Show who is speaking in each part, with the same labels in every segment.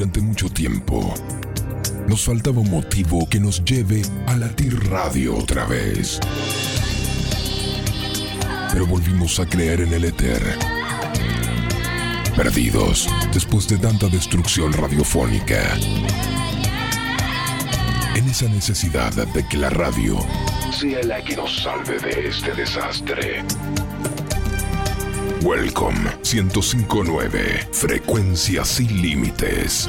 Speaker 1: Durante mucho tiempo. Nos faltaba un motivo que nos lleve a latir radio otra vez. Pero volvimos a creer en el éter. Perdidos después de tanta destrucción radiofónica. En esa necesidad de que la radio sea la que nos salve de este desastre. Welcome 1059, frecuencia sin límites.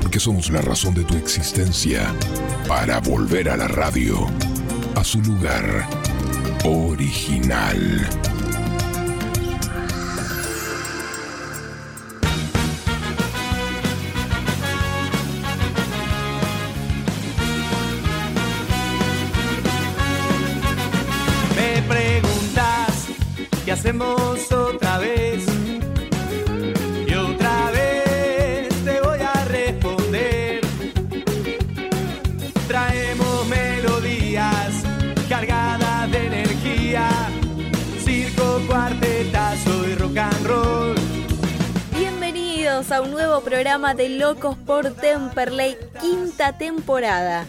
Speaker 1: Porque somos la razón de tu existencia para volver a la radio, a su lugar original.
Speaker 2: Hacemos otra vez. Y otra vez te voy a responder. Traemos melodías cargadas de energía. Circo, cuartetazo y rock and roll.
Speaker 3: Bienvenidos a un nuevo programa de Locos por Temperley, quinta temporada.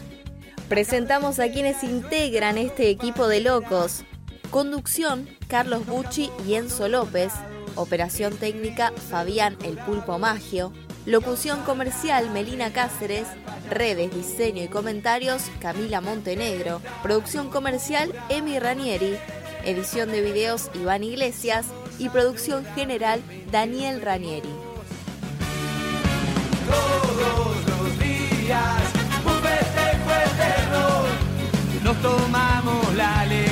Speaker 3: Presentamos a quienes integran este equipo de locos. Conducción, Carlos Bucci y Enzo López. Operación técnica, Fabián El Pulpo Magio. Locución comercial, Melina Cáceres. Redes, diseño y comentarios, Camila Montenegro. Producción comercial, Emi Ranieri. Edición de videos, Iván Iglesias. Y producción general, Daniel Ranieri.
Speaker 2: Todos los días. Nos tomamos la alegría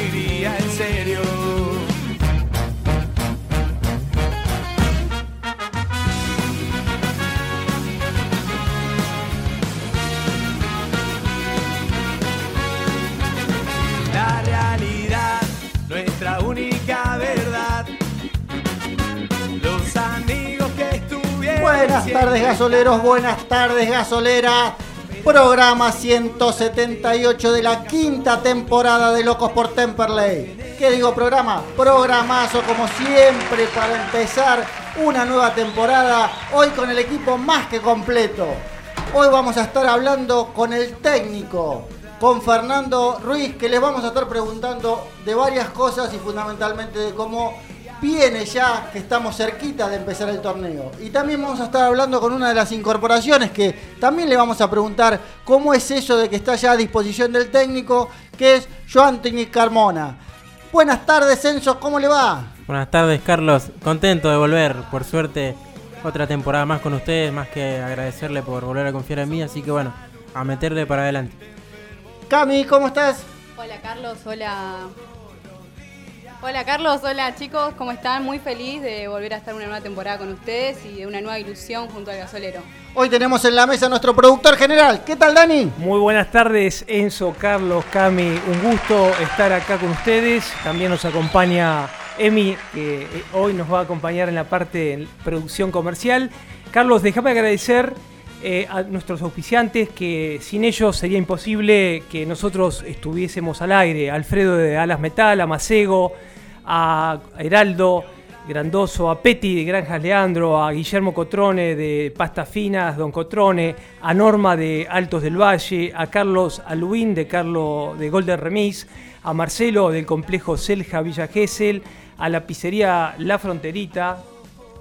Speaker 4: Buenas tardes gasoleros, buenas tardes gasolera. Programa 178 de la quinta temporada de Locos por Temperley. ¿Qué digo programa? Programazo como siempre para empezar una nueva temporada. Hoy con el equipo más que completo. Hoy vamos a estar hablando con el técnico, con Fernando Ruiz, que les vamos a estar preguntando de varias cosas y fundamentalmente de cómo viene ya que estamos cerquita de empezar el torneo. Y también vamos a estar hablando con una de las incorporaciones que también le vamos a preguntar cómo es eso de que está ya a disposición del técnico, que es Joan Tini Carmona. Buenas tardes, Enzo, ¿cómo le va?
Speaker 5: Buenas tardes, Carlos. Contento de volver, por suerte, otra temporada más con ustedes, más que agradecerle por volver a confiar en mí, así que bueno, a meterle para adelante.
Speaker 4: Cami, ¿cómo estás?
Speaker 6: Hola Carlos, hola. Hola Carlos, hola chicos, ¿cómo están? Muy feliz de volver a estar una nueva temporada con ustedes y de una nueva ilusión junto al gasolero.
Speaker 4: Hoy tenemos en la mesa a nuestro productor general. ¿Qué tal, Dani?
Speaker 7: Muy buenas tardes, Enzo, Carlos, Cami. Un gusto estar acá con ustedes. También nos acompaña Emi, que eh, hoy nos va a acompañar en la parte de producción comercial. Carlos, déjame agradecer eh, a nuestros auspiciantes, que sin ellos sería imposible que nosotros estuviésemos al aire. Alfredo de Alas Metal, a Macego, a Heraldo, Grandoso, a Peti de Granjas Leandro, a Guillermo Cotrone de Pastas Finas, Don Cotrone, a Norma de Altos del Valle, a Carlos Aluín de Carlo de Golden Remis, a Marcelo del complejo Selja Villa Gesell, a la pizzería La Fronterita,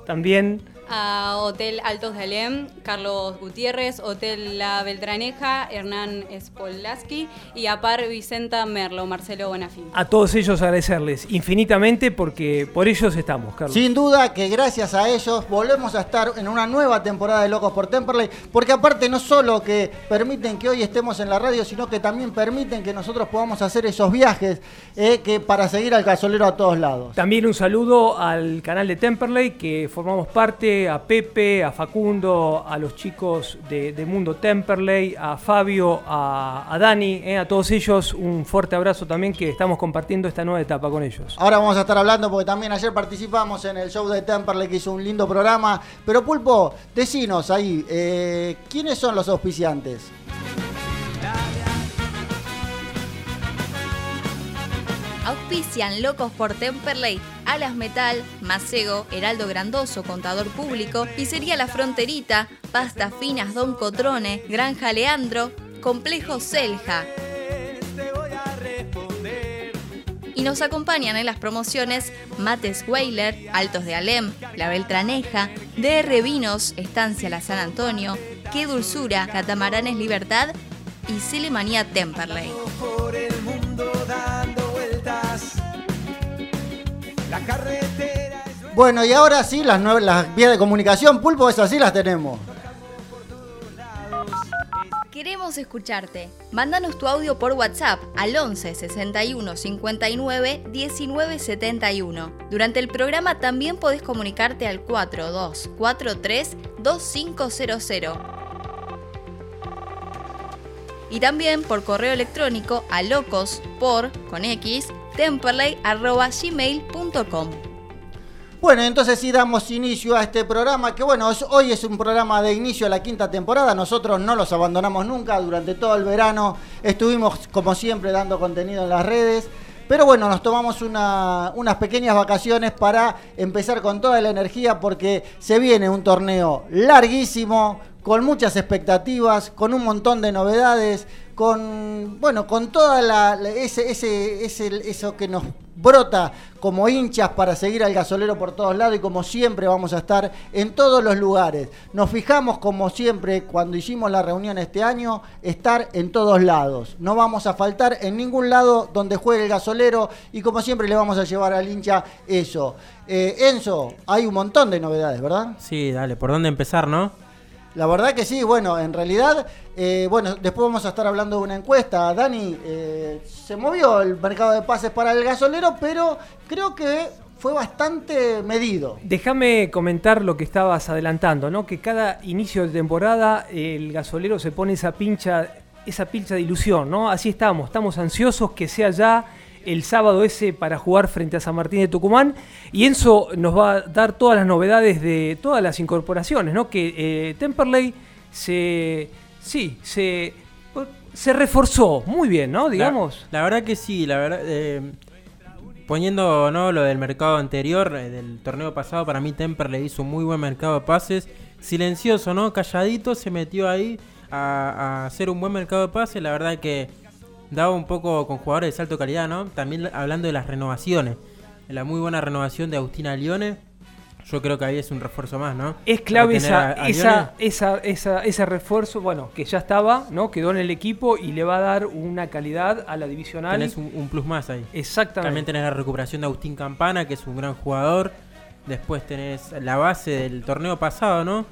Speaker 7: también
Speaker 6: A Hotel Altos de Alem, Carlos Gutiérrez, Hotel La Beltraneja, Hernán Spolaski y a Par Vicenta Merlo, Marcelo Bonafín.
Speaker 7: a todos ellos agradecerles infinitamente porque por ellos estamos, Carlos.
Speaker 4: Sin duda que gracias a ellos volvemos a estar en una nueva temporada de Locos por Temperley, porque aparte no solo que permiten que hoy estemos en la radio, sino que también permiten que nosotros podamos hacer esos viajes eh, que para seguir al gasolero a todos lados.
Speaker 7: También un saludo al canal de Temperley, que formamos parte, a Pepe, a Facundo, a los chicos de, de Mundo Temperley, a Fabio, a, a Dani, eh, a todos ellos un fuerte abrazo también que estamos compartiendo esta nueva etapa con ellos.
Speaker 4: Ahora vamos a estar hablando porque también ayer participamos en el show de Temperley que hizo un lindo programa. Pero Pulpo, decinos ahí, eh, ¿quiénes son los auspiciantes?
Speaker 3: Auspician Locos por Temperley, Alas Metal, Macego, Heraldo Grandoso, Contador Público, Pizzería La Fronterita, Pasta Finas Don Cotrone, Granja Leandro, Complejo Selja. Y nos acompañan en las promociones Mates Weiler, Altos de Alem, La Beltraneja, DR Vinos, Estancia La San Antonio, Qué Dulzura, Catamaranes Libertad y Celemanía Temperley.
Speaker 2: La carretera es
Speaker 4: Bueno, y ahora sí, las, nue- las vías de comunicación, Pulpo, esas sí las tenemos.
Speaker 3: Queremos escucharte. Mándanos tu audio por WhatsApp al 11 61 59 19 71. Durante el programa también podés comunicarte al 4243 2500. Y también por correo electrónico a locos por con x temperley arroba gmail.com.
Speaker 4: Bueno, entonces sí damos inicio a este programa, que bueno, hoy es un programa de inicio a la quinta temporada, nosotros no los abandonamos nunca, durante todo el verano estuvimos como siempre dando contenido en las redes, pero bueno, nos tomamos una- unas pequeñas vacaciones para empezar con toda la energía porque se viene un torneo larguísimo, con muchas expectativas, con un montón de novedades, con bueno, con toda la, ese, ese, ese- eso que nos brota como hinchas para seguir al gasolero por todos lados y como siempre vamos a estar en todos los lugares. Nos fijamos como siempre cuando hicimos la reunión este año, estar en todos lados. No vamos a faltar en ningún lado donde juegue el gasolero y como siempre le vamos a llevar al hincha eso. Eh, Enzo, hay un montón de novedades, ¿verdad?
Speaker 5: Sí, dale, ¿por dónde empezar, no?
Speaker 4: La verdad que sí, bueno, en realidad, eh, bueno, después vamos a estar hablando de una encuesta. Dani, eh, se movió el mercado de pases para el gasolero, pero creo que fue bastante medido.
Speaker 7: Déjame comentar lo que estabas adelantando, ¿no? Que cada inicio de temporada el gasolero se pone esa pincha, esa pincha de ilusión, ¿no? Así estamos, estamos ansiosos que sea ya el sábado ese para jugar frente a San Martín de Tucumán. Y Enzo nos va a dar todas las novedades de todas las incorporaciones, ¿no? Que eh, Temperley se. Sí, se. Se reforzó muy bien, ¿no? Digamos.
Speaker 5: La, la verdad que sí, la verdad. eh, poniendo ¿no? lo del mercado anterior, eh, del torneo pasado, para mí Temper le hizo un muy buen mercado de pases. Silencioso, ¿no? Calladito, se metió ahí a, a hacer un buen mercado de pases. La verdad que daba un poco con jugadores de salto calidad, ¿no? También hablando de las renovaciones. La muy buena renovación de Agustina Lione. Yo creo que ahí es un refuerzo más, ¿no?
Speaker 7: Es clave esa,
Speaker 5: a- a
Speaker 7: esa, esa, esa- ese refuerzo, bueno, que ya estaba, ¿no? Quedó en el equipo y le va a dar una calidad a la divisional.
Speaker 5: Tenés un, un plus más ahí.
Speaker 7: Exactamente.
Speaker 5: También tenés la recuperación de Agustín Campana, que es un gran jugador. Después tenés la base del torneo pasado, ¿no?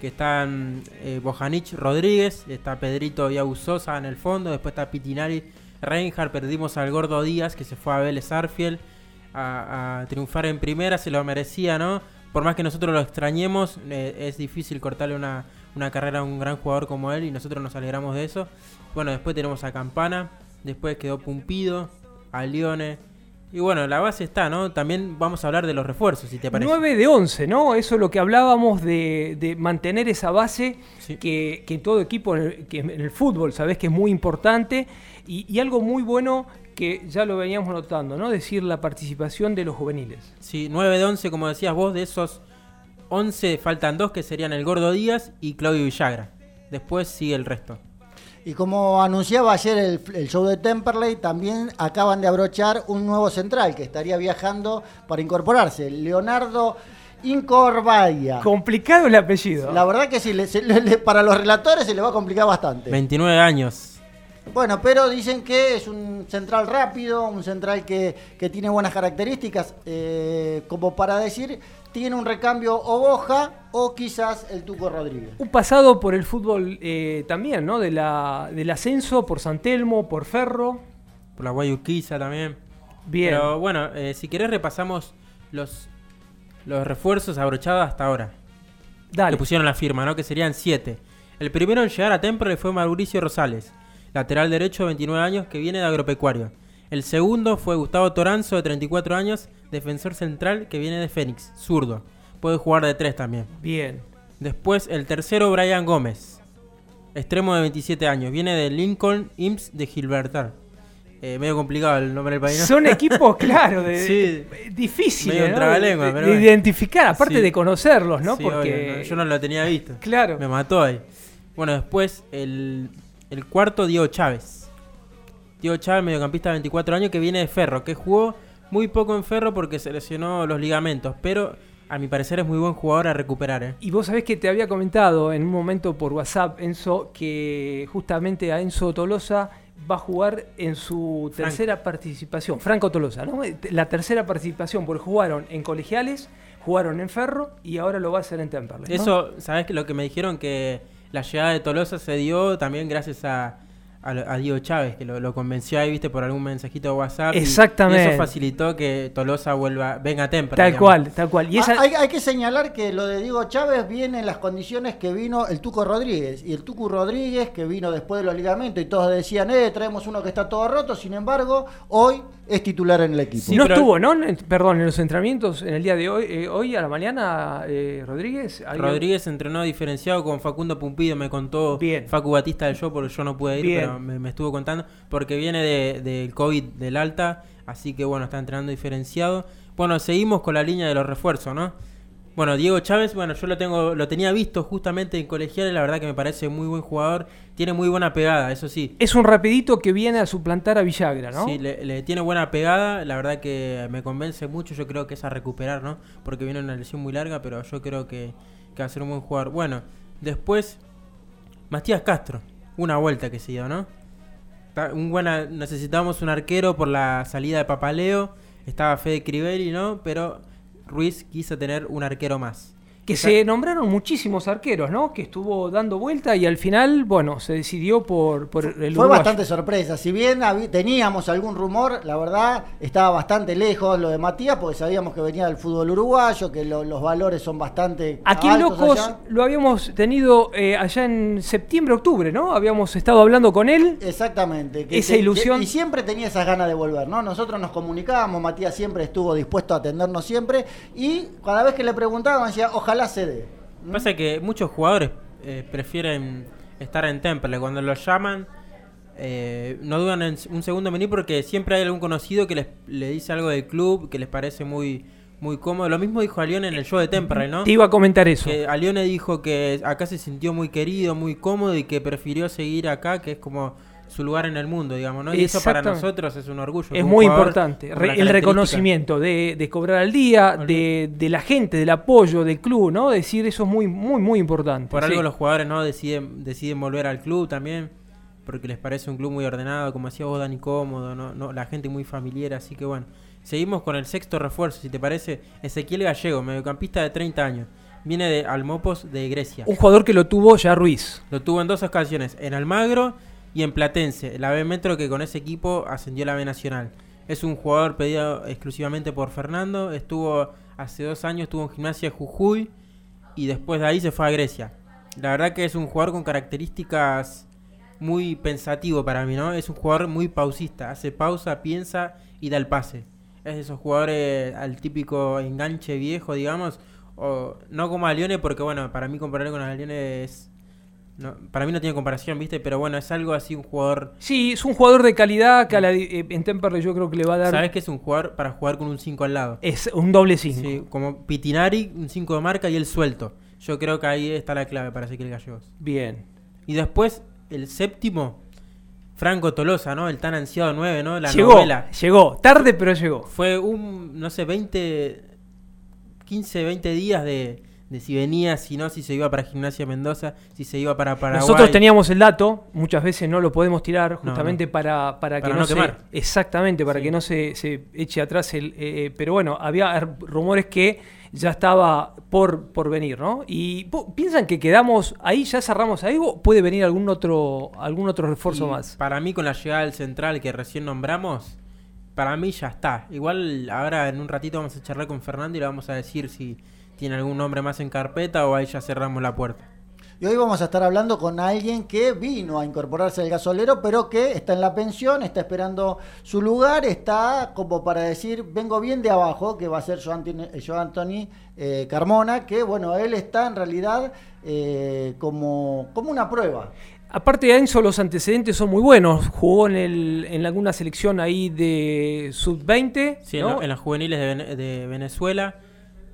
Speaker 5: Que están eh, Bojanic Rodríguez, está Pedrito Sosa en el fondo, después está Pitinari Reinhardt, perdimos al Gordo Díaz, que se fue a Vélez Arfiel a, a triunfar en primera, se lo merecía, ¿no? Por más que nosotros lo extrañemos, eh, es difícil cortarle una, una carrera a un gran jugador como él y nosotros nos alegramos de eso. Bueno, después tenemos a Campana, después quedó Pumpido, a Lione. Y bueno, la base está, ¿no? También vamos a hablar de los refuerzos, si te parece.
Speaker 7: 9 de 11, ¿no? Eso es lo que hablábamos de, de mantener esa base
Speaker 5: Sí.
Speaker 7: que, que todo equipo, en el, que en el fútbol, sabes que es muy importante. Y, y algo muy bueno que ya lo veníamos notando, ¿no? Decir la participación de los juveniles.
Speaker 5: Sí, 9 de 11, como decías vos, de esos 11 faltan dos que serían el Gordo Díaz y Claudio Villagra. Después sigue el resto.
Speaker 4: Y como anunciaba ayer el, el show de Temperley, también acaban de abrochar un nuevo central que estaría viajando para incorporarse, Leonardo Incorvaya.
Speaker 7: Complicado el apellido.
Speaker 4: La verdad que sí, le- se- le- le- para los relatores se le va a complicar bastante.
Speaker 5: 29 años.
Speaker 4: Bueno, pero dicen que es un central rápido, un central que, que tiene buenas características, eh, como para decir, tiene un recambio o Boja o quizás el Tuco Rodríguez.
Speaker 7: Un pasado por el fútbol eh, también, ¿no? De la, del ascenso por San Telmo, por Ferro.
Speaker 5: Por la Guayuquiza también.
Speaker 7: Bien.
Speaker 5: Pero bueno, eh, si querés repasamos los, los refuerzos abrochados hasta ahora.
Speaker 7: Dale.
Speaker 5: Que pusieron la firma, ¿no? Que serían 7. El primero en llegar a Temple fue Mauricio Rosales, lateral derecho de 29 años que viene de agropecuario. El segundo fue Gustavo Toranzo de 34 años, defensor central que viene de Fénix, zurdo. Puede jugar de 3 también.
Speaker 7: Bien.
Speaker 5: Después el tercero Brian Gómez, extremo de 27 años, viene de Lincoln Imps de Gilbertar. Eh, medio complicado el nombre del país. ¿no?
Speaker 7: Son equipos, claro, de,
Speaker 5: Sí.
Speaker 7: difíciles de, identificar, aparte
Speaker 5: Sí.
Speaker 7: de conocerlos, ¿no?
Speaker 5: Sí,
Speaker 7: Porque
Speaker 5: obvio, yo no lo tenía visto.
Speaker 7: Claro.
Speaker 5: Me mató ahí. Bueno, después el, el cuarto, Diego Chávez. Diego Chávez, mediocampista de 24 años, que viene de Ferro, que jugó muy poco en Ferro porque se lesionó los ligamentos, pero a mi parecer es muy buen jugador a recuperar. ¿eh?
Speaker 7: Y vos sabés que te había comentado en un momento por WhatsApp, Enzo, que justamente a Enzo Tolosa va a jugar en su tercera participación. Franco Tolosa, ¿no? La tercera participación, porque jugaron en colegiales, jugaron en Ferro y ahora lo va a hacer en Temperley. ¿no?
Speaker 5: Eso, ¿sabes que lo que me dijeron? Que la llegada de Tolosa se dio también gracias a, a, a Diego Chávez, que lo, lo convenció ahí, viste, por algún mensajito de WhatsApp. y-
Speaker 7: Exactamente.
Speaker 5: Y, eso facilitó que Tolosa vuelva, venga a Temperley.
Speaker 7: Tal
Speaker 5: digamos.
Speaker 7: cual, tal cual. Y esa,
Speaker 4: Ah, hay, hay que señalar que lo de Diego Chávez viene en las condiciones que vino el Tuco Rodríguez. Y el Tuco Rodríguez, que vino después de los ligamentos, y todos decían, eh, traemos uno que está todo roto. Sin embargo, hoy es titular en el equipo.
Speaker 5: Sí,
Speaker 7: no
Speaker 5: pero-
Speaker 7: estuvo, ¿no? Perdón, en los entrenamientos en el día de hoy, eh, hoy a la mañana, eh, Rodríguez. ¿Alguien-
Speaker 5: Rodríguez entrenó diferenciado con Facundo Pumpido, me contó
Speaker 7: Bien.
Speaker 5: Facu Batista del show, porque yo no pude ir,
Speaker 7: Bien.
Speaker 5: pero me, me estuvo contando, porque viene de- del COVID del alta, así que bueno, está entrenando diferenciado. Bueno, seguimos con la línea de los refuerzos, ¿no? Bueno, Diego Chávez, bueno, yo lo tengo, lo tenía visto justamente en colegiales, la verdad que me parece muy buen jugador, tiene muy buena pegada, eso sí.
Speaker 7: Es un rapidito que viene a suplantar a Villagra, ¿no?
Speaker 5: Sí, le, le tiene buena pegada, la verdad que me convence mucho, yo creo que es a recuperar, ¿no? Porque viene una lesión muy larga, pero yo creo que, que va a ser un buen jugador. Bueno, después, Matías Castro, una vuelta que se dio, ¿no? Un buena, necesitábamos un arquero por la salida de Papaleo, estaba Fede Crivelli, ¿no? Pero Ruiz quiso tener un arquero más.
Speaker 7: Que se nombraron muchísimos arqueros, ¿no? Que estuvo dando vuelta y al final, bueno, se decidió por, por el
Speaker 4: Fue
Speaker 7: uruguayo.
Speaker 4: bastante sorpresa. Si bien teníamos algún rumor, la verdad estaba bastante lejos lo de Matías, porque sabíamos que venía del fútbol uruguayo, que lo- los valores son bastante
Speaker 7: Aquí en Locos
Speaker 4: allá.
Speaker 7: lo habíamos tenido eh, allá en septiembre, octubre, ¿no? Habíamos estado hablando con él.
Speaker 4: Exactamente. que
Speaker 7: Esa
Speaker 4: te-
Speaker 7: ilusión.
Speaker 4: que- y siempre tenía esas ganas de volver, ¿no? Nosotros nos comunicábamos, Matías siempre estuvo dispuesto a atendernos siempre, y cada vez que le preguntaban decía, ojalá se dé. ¿Mm?
Speaker 5: Pasa que muchos jugadores eh, prefieren estar en Temple. Cuando los llaman, eh, no dudan en un segundo en venir porque siempre hay algún conocido que les, le dice algo del club que les parece muy, muy cómodo. Lo mismo dijo Alione en el show de Temple, ¿no?
Speaker 7: Te iba a comentar eso.
Speaker 5: Que Alione dijo que acá se sintió muy querido, muy cómodo y que prefirió seguir acá, que es como su lugar en el mundo, digamos, ¿no? Y eso para nosotros es un orgullo.
Speaker 7: Es muy importante. Re- el reconocimiento de, de cobrar al día, de, de la gente, del apoyo del club, ¿no? Decir eso es muy, muy, muy importante.
Speaker 5: Por
Speaker 7: sí.
Speaker 5: algo los jugadores no deciden, deciden volver al club también, porque les parece un club muy ordenado, como decía vos, Dani, cómodo, no, no, la gente muy familiar, así que bueno. Seguimos con el sexto refuerzo, si te parece, Ezequiel Gallego, mediocampista de 30 años. Viene de Almopos de Grecia.
Speaker 7: Un jugador que lo tuvo ya Ruiz.
Speaker 5: Lo tuvo en dos ocasiones, en Almagro y en Platense, la B Metro que con ese equipo ascendió a la B Nacional. Es un jugador pedido exclusivamente por Fernando, estuvo hace dos años, estuvo en Gimnasia Jujuy y después de ahí se fue a Grecia. La verdad que es un jugador con características muy pensativo para mí, ¿no? Es un jugador muy pausista, hace pausa, piensa y da el pase. Es de esos jugadores al típico enganche viejo, digamos, o no como a Lione, porque bueno, para mí compararlo con a Lione es... No, para mí no tiene comparación, ¿viste? Pero bueno, es algo así, un jugador...
Speaker 7: Sí, es un jugador de calidad que a la- eh, en Temperley yo creo que le va a dar.
Speaker 5: ¿Sabes que es un jugador para jugar con un 5 al lado?
Speaker 7: Es un doble 5.
Speaker 5: Sí, como Pitinari, un 5 de marca y el suelto. Yo creo que ahí está la clave para Ezequiel Gallegos.
Speaker 7: Bien.
Speaker 5: Y después, el séptimo, Franco Tolosa, ¿no? El tan ansiado 9, ¿no? La
Speaker 7: llegó,
Speaker 5: novela.
Speaker 7: llegó. Tarde, pero llegó.
Speaker 5: Fue un, no sé, 20, 15, 20 días de, de si venía, si no, si se iba para Gimnasia Mendoza, si se iba para Paraguay.
Speaker 7: Nosotros teníamos el dato, muchas veces no lo podemos tirar justamente
Speaker 5: no.
Speaker 7: Para, para que no,
Speaker 5: no
Speaker 7: se,
Speaker 5: quemar.
Speaker 7: exactamente, para
Speaker 5: Sí.
Speaker 7: que no se, se eche atrás el eh, pero bueno, había rumores que ya estaba por, por venir, ¿no? Y piensan que quedamos ahí, ya cerramos ahí o puede venir algún otro algún otro refuerzo
Speaker 5: Y
Speaker 7: más.
Speaker 5: Para mí, con la llegada del central que recién nombramos, para mí ya está. Igual ahora en un ratito vamos a charlar con Fernando y le vamos a decir si tiene algún nombre más en carpeta o ahí ya cerramos la puerta.
Speaker 4: Y hoy vamos a estar hablando con alguien que vino a incorporarse al gasolero, pero que está en la pensión, está esperando su lugar, está como para decir, vengo bien de abajo, que va a ser Joe Anthony, Joe Anthony, eh, Carmona, que bueno, él está en realidad eh, como, como una prueba.
Speaker 7: Aparte de Enzo, los antecedentes son muy buenos. Jugó en, el, en alguna selección ahí de sub-20.
Speaker 5: Sí, en,
Speaker 7: ¿no?
Speaker 5: en las juveniles de Venezuela.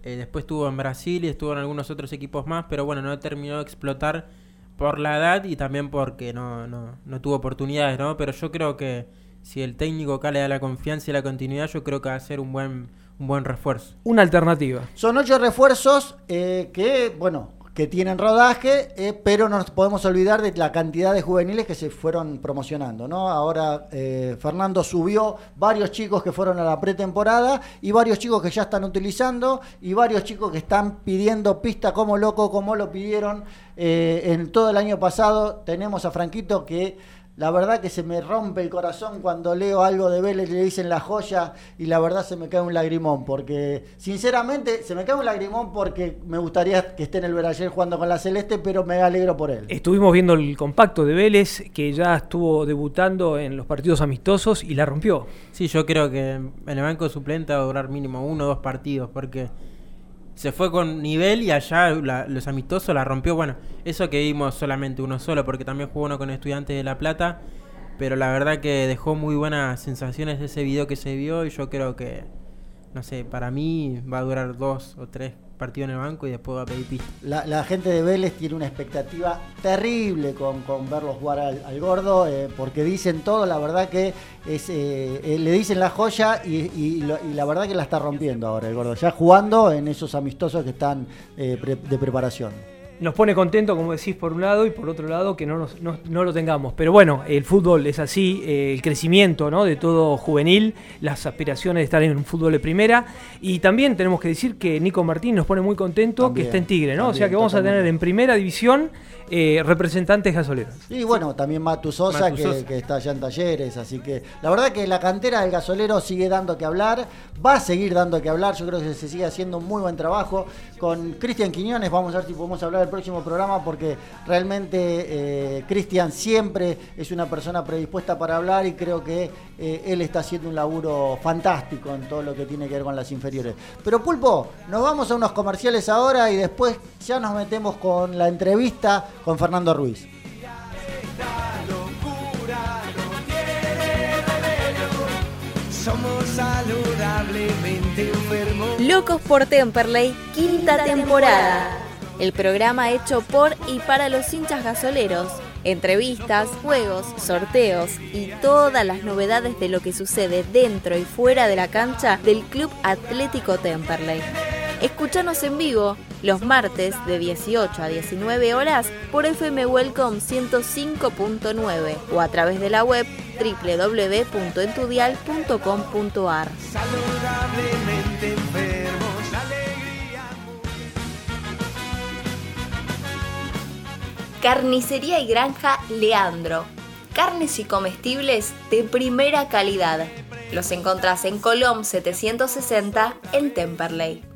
Speaker 5: Eh, después estuvo en Brasil y estuvo en algunos otros equipos más. Pero bueno, no terminó de explotar por la edad y también porque no, no, no tuvo oportunidades, ¿no? Pero yo creo que si el técnico acá le da la confianza y la continuidad, yo creo que va a ser un buen, un buen refuerzo.
Speaker 7: Una alternativa.
Speaker 4: Son ocho refuerzos eh, que, bueno, que tienen rodaje, eh, pero no nos podemos olvidar de la cantidad de juveniles que se fueron promocionando, ¿no? Ahora eh, Fernando subió varios chicos que fueron a la pretemporada y varios chicos que ya están utilizando y varios chicos que están pidiendo pista como loco, como lo pidieron eh, en todo el año pasado. Tenemos a Franquito que la verdad que se me rompe el corazón cuando leo algo de Vélez, le dicen la joya y la verdad se me cae un lagrimón porque sinceramente se me cae un lagrimón porque me gustaría que esté en el Verayer jugando con la Celeste, pero me alegro por él.
Speaker 7: Estuvimos viendo el compacto de Vélez, que ya estuvo debutando en los partidos amistosos y la rompió.
Speaker 5: Sí, yo creo que en el banco suplente va a durar mínimo uno o dos partidos, porque se fue con nivel y allá la- los amistosos la rompió. Bueno, eso que vimos solamente uno solo, porque también jugó uno con Estudiantes de La Plata, pero la verdad que dejó muy buenas sensaciones ese video que se vio y yo creo que, no sé, para mí va a durar dos o tres partidos en el banco y después va a pedir pista.
Speaker 4: La, gente de Vélez tiene una expectativa terrible con, con verlo jugar al, gordo, eh, porque dicen todo, la verdad que es, eh, eh, le dicen la joya y, la verdad que la está rompiendo ahora el gordo, ya jugando en esos amistosos que están de preparación.
Speaker 7: Nos pone contento, como decís, por un lado y por otro lado que no, nos- no, no lo tengamos. Pero bueno, el fútbol es así, eh, el crecimiento ¿no? de todo juvenil, las aspiraciones de estar en un fútbol de primera. Y también tenemos que decir que Nico Martín nos pone muy contento
Speaker 4: También,
Speaker 7: que está en Tigre, ¿no? o sea que vamos a tener en primera división eh, representantes gasoleros.
Speaker 4: Y bueno, también Matu Sosa,
Speaker 5: Matu
Speaker 4: que,
Speaker 5: Sosa.
Speaker 4: que está allá en talleres, así que la verdad que la cantera del gasolero sigue dando que hablar, va a seguir dando que hablar, yo creo que se sigue haciendo un muy buen trabajo. Con Cristian Quiñones vamos a ver si podemos hablar el próximo programa, porque realmente eh, Cristian siempre es una persona predispuesta para hablar y creo que eh, él está haciendo un laburo fantástico en todo lo que tiene que ver con las inferiores. Pero Pulpo, nos vamos a unos comerciales ahora y después ya nos metemos con la entrevista con Fernando Ruiz.
Speaker 2: Somos saludablemente enfermos.
Speaker 3: Locos por Temperley, quinta temporada. El programa hecho por y para los hinchas gasoleros. Entrevistas, juegos, sorteos y todas las novedades de lo que sucede dentro y fuera de la cancha del Club Atlético Temperley. Escuchanos en vivo los martes de 18 a 19 horas por FM Welcome 105.9 o a través de la web www.entudial.com.ar. Carnicería y Granja Leandro. Carnes y comestibles de primera calidad. Los encontrás en Colom 760 en Temperley.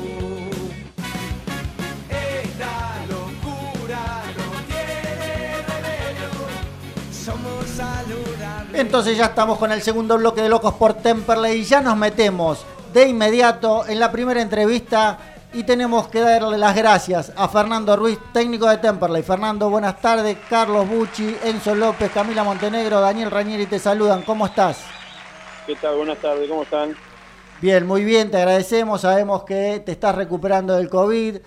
Speaker 4: Entonces ya estamos con el segundo bloque de Locos por Temperley y ya nos metemos de inmediato en la primera entrevista y tenemos que darle las gracias a Fernando Ruiz, técnico de Temperley. Fernando, buenas tardes. Carlos Bucci, Enzo López, Camila Montenegro, Daniel Rañeri te saludan. ¿Cómo estás?
Speaker 8: ¿Qué tal? Buenas tardes, ¿cómo están?
Speaker 4: Bien, muy bien, te agradecemos. Sabemos que te estás recuperando del COVID.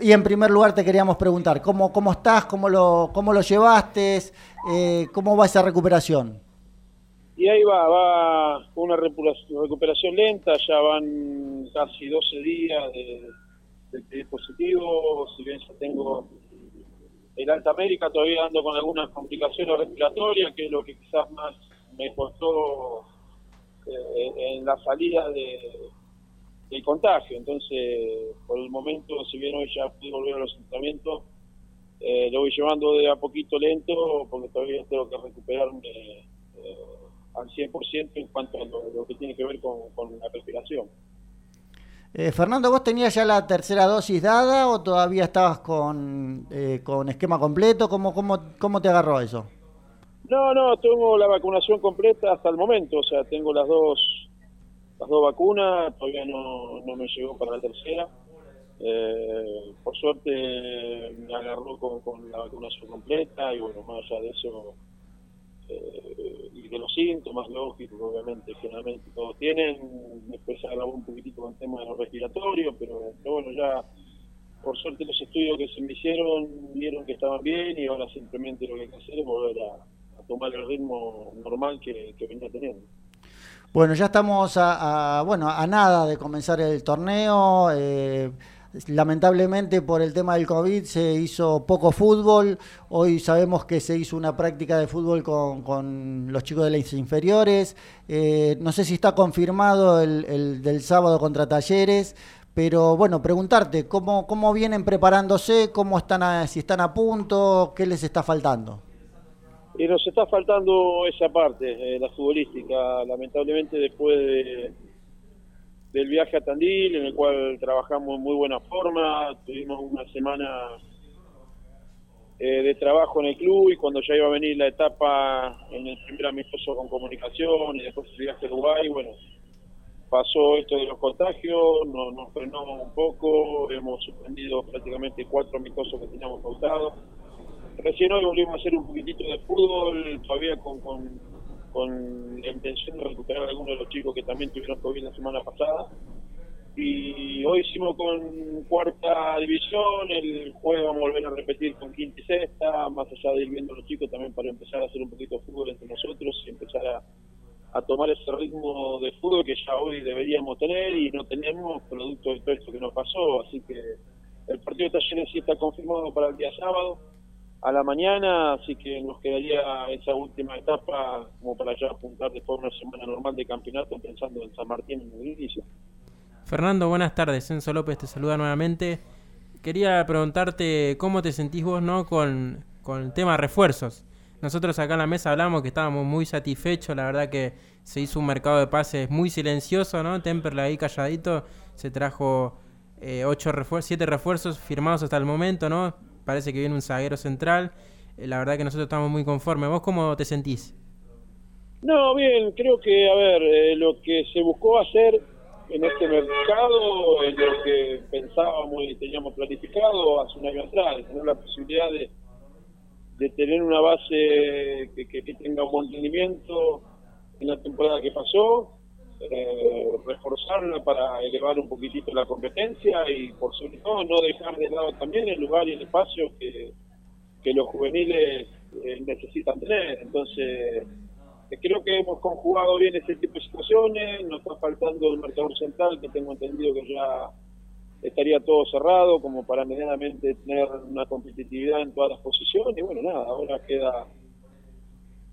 Speaker 4: Y en primer lugar te queríamos preguntar, ¿cómo, cómo estás? ¿Cómo lo, cómo lo llevaste? Eh, ¿Cómo va esa recuperación?
Speaker 8: Y ahí va, va una recuperación, lenta, ya van casi 12 días de, de dispositivo, si bien ya tengo el Alta América todavía ando con algunas complicaciones respiratorias, que es lo que quizás más me costó eh, en la salida de, del contagio. Entonces, por el momento, si bien hoy ya pude volver a los entrenamientos, eh, lo voy llevando de a poquito lento porque todavía tengo que recuperarme eh, al 100% en cuanto a lo, que tiene que ver con, la respiración.
Speaker 4: Eh, Fernando, ¿vos tenías ya la tercera dosis dada o todavía estabas con, con esquema completo? ¿Cómo, cómo, ¿Cómo te agarró eso?
Speaker 8: No, no, tengo la vacunación completa hasta el momento, o sea, tengo las dos las dos vacunas, todavía no, no me llegó para la tercera. Eh, por suerte me agarró con, la vacunación completa y bueno, más allá de eso eh, y de los síntomas lógicos, obviamente, generalmente todos tienen, después agarró un poquitito con el tema de los respiratorios, pero, bueno, ya por suerte los estudios que se me hicieron vieron que estaban bien y ahora simplemente lo que hay que hacer es volver a, tomar el ritmo normal que venía teniendo.
Speaker 4: Bueno, ya estamos a, bueno, a nada de comenzar el torneo. Eh, lamentablemente por el tema del COVID se hizo poco fútbol. Hoy sabemos que se hizo una práctica de fútbol con, los chicos de las inferiores. Eh, no sé si está confirmado el, del sábado contra Talleres. Pero bueno, preguntarte, ¿cómo, cómo vienen preparándose? ¿Cómo están si están a punto? ¿Qué les está faltando?
Speaker 8: Y nos está faltando esa parte, eh, la futbolística, lamentablemente después de, del viaje a Tandil, en el cual trabajamos en muy buena forma, tuvimos una semana eh, de trabajo en el club y cuando ya iba a venir la etapa en el primer amistoso con comunicación y después el viaje a Uruguay, bueno, pasó esto de los contagios, nos, nos frenó un poco, hemos suspendido prácticamente cuatro amistosos que teníamos pautados. Recién hoy volvimos a hacer un poquitito de fútbol, todavía con, con, la intención de recuperar a algunos de los chicos que también tuvieron COVID la semana pasada. Y hoy hicimos con cuarta división, el jueves vamos a volver a repetir con quinta y sexta, más allá de ir viendo a los chicos también para empezar a hacer un poquito de fútbol entre nosotros y empezar a, a tomar ese ritmo de fútbol que ya hoy deberíamos tener y no tenemos producto de todo esto que nos pasó. Así que el partido de Talleres sí está confirmado para el día sábado a la mañana, así que nos quedaría esa última etapa como para ya apuntar después de una semana normal de campeonato pensando en San Martín en el inicio.
Speaker 5: Fernando, buenas tardes. Enzo López te saluda nuevamente. Quería preguntarte cómo te sentís vos no con, con el tema refuerzos. Nosotros acá en la mesa hablamos que estábamos muy satisfechos, la verdad que se hizo un mercado de pases muy silencioso, ¿no? Temperley ahí calladito, se trajo eh, ocho siete refuerzos firmados hasta el momento, ¿no? Parece que viene un zaguero central. Eh, la verdad que nosotros estamos muy conformes. ¿Vos cómo te sentís?
Speaker 8: No, bien, creo que, a ver, eh, lo que se buscó hacer en este mercado es lo que pensábamos y teníamos planificado hace un año atrás, tener la posibilidad de, de tener una base que, que, tenga un buen rendimiento en la temporada que pasó, eh, reforzarla para elevar un poquitito la competencia y por sobre todo no dejar de lado también el lugar y el espacio que, que los juveniles eh, necesitan tener. Entonces, eh, creo que hemos conjugado bien ese tipo de situaciones, nos está faltando el marcador central que tengo entendido que ya estaría todo cerrado como para medianamente tener una competitividad en todas las posiciones y bueno, nada, ahora queda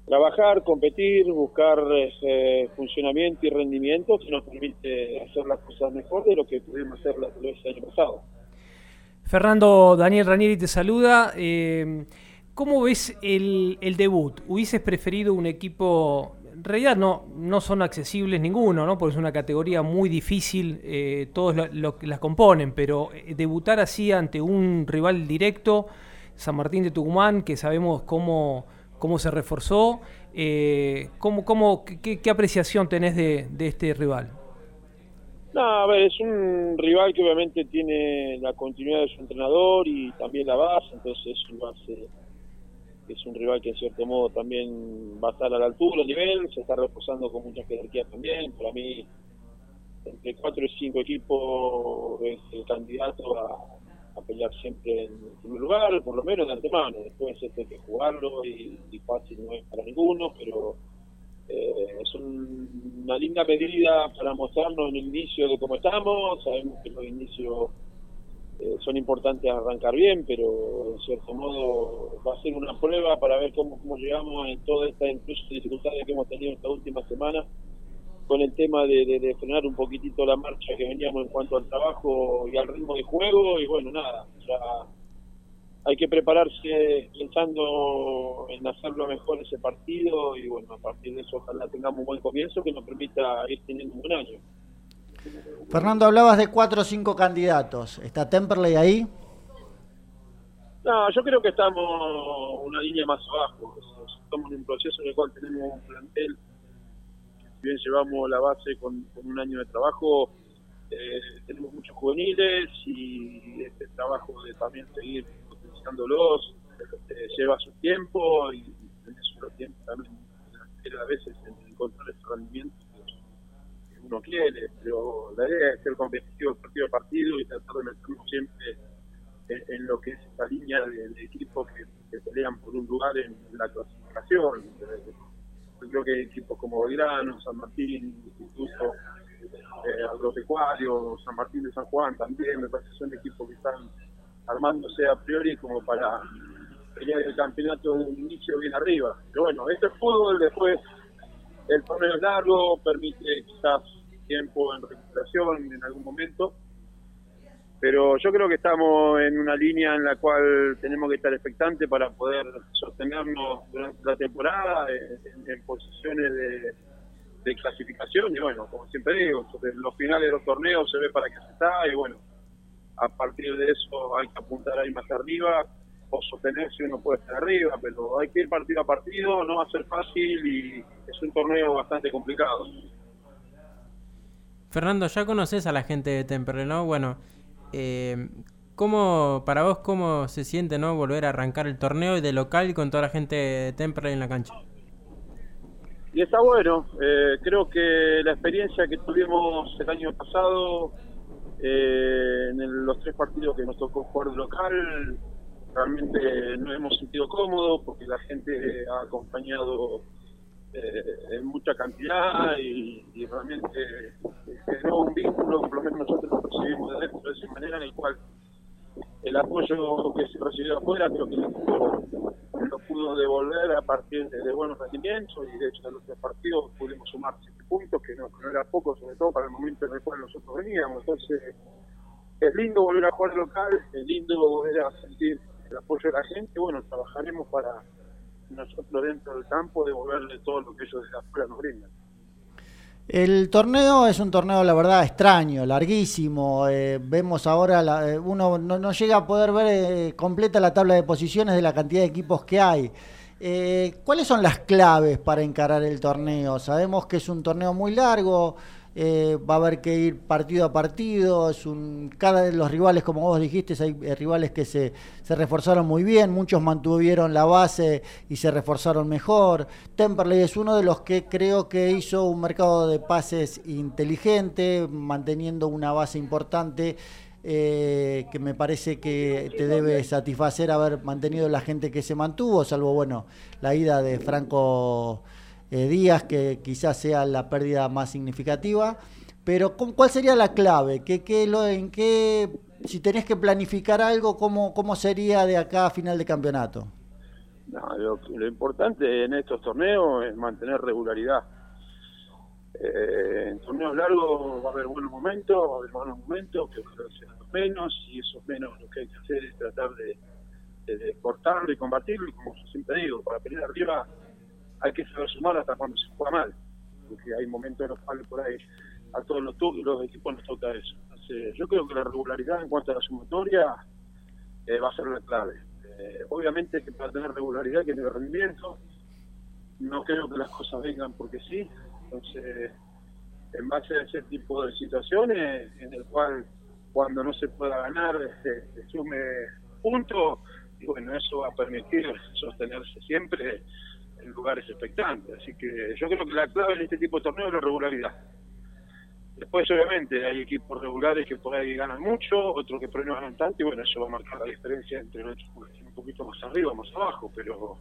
Speaker 8: trabajar, competir, buscar ese funcionamiento y rendimiento que nos permite hacer las cosas mejor de lo que pudimos hacer el año pasado.
Speaker 7: Fernando, Daniel Ranieri te saluda. Eh, ¿Cómo ves el, debut? ¿Hubieses preferido un equipo en realidad no, no son accesibles ninguno, ¿no? porque es una categoría muy difícil, eh, todos lo, las componen, pero eh, debutar así ante un rival directo, San Martín de Tucumán, que sabemos cómo, cómo se reforzó. Eh, ¿cómo, cómo, qué, apreciación tenés de, este rival?
Speaker 8: No, a ver, es un rival que obviamente tiene la continuidad de su entrenador y también la base, entonces es un base es un rival que en cierto modo también va a estar a la altura, a nivel, se está reforzando con mucha jerarquía también. Para mí, entre cuatro y cinco equipos es el candidato a, a pelear siempre en primer lugar, por lo menos de antemano. Después esto hay que jugarlo y, fácil no es para ninguno, pero eh, es una linda medida para mostrarnos en el inicio de cómo estamos. Sabemos que los inicios eh, son importantes arrancar bien, pero en cierto modo va a ser una prueba para ver cómo, cómo llegamos en toda esta incluso dificultades que hemos tenido esta última semana con el tema de, de- de frenar un poquitito la marcha que veníamos en cuanto al trabajo y al ritmo de juego y bueno, nada, ya hay que prepararse pensando en hacerlo mejor ese partido y bueno, a partir de eso ojalá tengamos un buen comienzo que nos permita ir teniendo un buen año.
Speaker 4: Fernando, hablabas de cuatro o cinco candidatos. ¿Está Temperley ahí?
Speaker 8: No, yo creo que estamos una línea más abajo. Estamos en un proceso en el cual tenemos un plantel bien llevamos la base con, con un año de trabajo, eh, tenemos muchos juveniles y este trabajo de también seguir potenciándolos eh, lleva su tiempo y tenés su tiempo también a veces en encontrar ese rendimiento que, uno quiere, pero la idea es ser competitivo partido a partido y tratar de meternos siempre en, en lo que es esta línea de, de equipos que, pelean por un lugar en la clasificación. Eh, Creo que hay equipos como Belgrano, San Martín, Instituto, eh, Agropecuario, San Martín de San Juan también, me parece que son equipos que están armándose a priori como para pelear el campeonato de un inicio bien arriba. Pero bueno, este es fútbol, después el torneo es largo, permite quizás tiempo en recuperación en algún momento pero yo creo que estamos en una línea en la cual tenemos que estar expectantes para poder sostenernos durante la temporada en, en posiciones de, clasificación y bueno, como siempre digo, los finales de los torneos se ve para qué se está y bueno, a partir de eso hay que apuntar ahí más arriba o sostenerse uno puede estar arriba, pero hay que ir partido a partido, no va a ser fácil y es un torneo bastante complicado.
Speaker 5: Fernando, ya conoces a la gente de Temperley, ¿no? Bueno, eh, ¿cómo, para vos, cómo se siente, no? Volver a arrancar el torneo de local con toda la gente de Temperley en la cancha.
Speaker 8: Y está bueno, eh, creo que la experiencia que tuvimos el año pasado, eh, en los tres partidos que nos tocó jugar de local, realmente nos hemos sentido cómodos porque la gente ha acompañado eh, en mucha cantidad y, realmente eh, generó un vínculo, por lo menos nosotros lo percibimos de dentro de esa manera en el cual el apoyo que se recibió afuera creo que el equipo lo pudo devolver a partir de, buenos rendimientos y de hecho de los tres partidos pudimos sumar siete puntos que no, que no era poco sobre todo para el momento en el cual nosotros veníamos. Entonces es lindo volver a jugar local es lindo volver a sentir el apoyo de la gente. Bueno trabajaremos para nosotros dentro del campo devolverle todo lo que ellos desde afuera nos brindan
Speaker 4: El torneo es un torneo, la verdad, extraño, larguísimo. eh, vemos ahora, la- eh, uno no, no llega a poder ver eh, completa la tabla de posiciones de la cantidad de equipos que hay. Eh, ¿Cuáles son las claves para encarar el torneo? Sabemos que es un torneo muy largo, eh, va a haber que ir partido a partido. Es un, cada de los rivales, como vos dijiste, hay eh, rivales que se, se reforzaron muy bien, muchos mantuvieron la base y se reforzaron mejor. Temperley es uno de los que creo que hizo un mercado de pases inteligente, manteniendo una base importante. eh, que me parece que te debe satisfacer haber mantenido la gente que se mantuvo, salvo bueno la ida de Franco eh, Díaz, que quizás sea la pérdida más significativa. Pero ¿cu- ¿cuál sería la clave? ¿Qué, qué lo, ¿En qué, si tenés que planificar algo, cómo, cómo sería de acá a final de campeonato?
Speaker 8: No, lo, importante en estos torneos es mantener regularidad. Eh, en torneos largos va a haber buenos momentos, va a haber malos momentos, que ser los menos, y esos menos lo que hay que hacer es tratar de, de, cortarlo y combatirlo, y como siempre digo, para pelear arriba hay que saber sumar hasta cuando se juega mal, porque hay momentos en los cuales por ahí a todos los, los equipos nos toca eso. Yo creo que la regularidad en cuanto a la sumatoria eh, va a ser la clave. Eh, obviamente que para tener regularidad que tener rendimiento. No creo que las cosas vengan porque sí. Entonces, en base a ese tipo de situaciones, en el cual cuando no se pueda ganar, se, se sume puntos, y bueno, eso va a permitir sostenerse siempre lugares expectantes. Así que yo creo que la clave en este tipo de torneos es la regularidad. Después, obviamente, hay equipos regulares que por ahí ganan mucho, otros que por ahí no ganan tanto, y bueno, eso va a marcar la diferencia entre los un poquito más arriba o más abajo, pero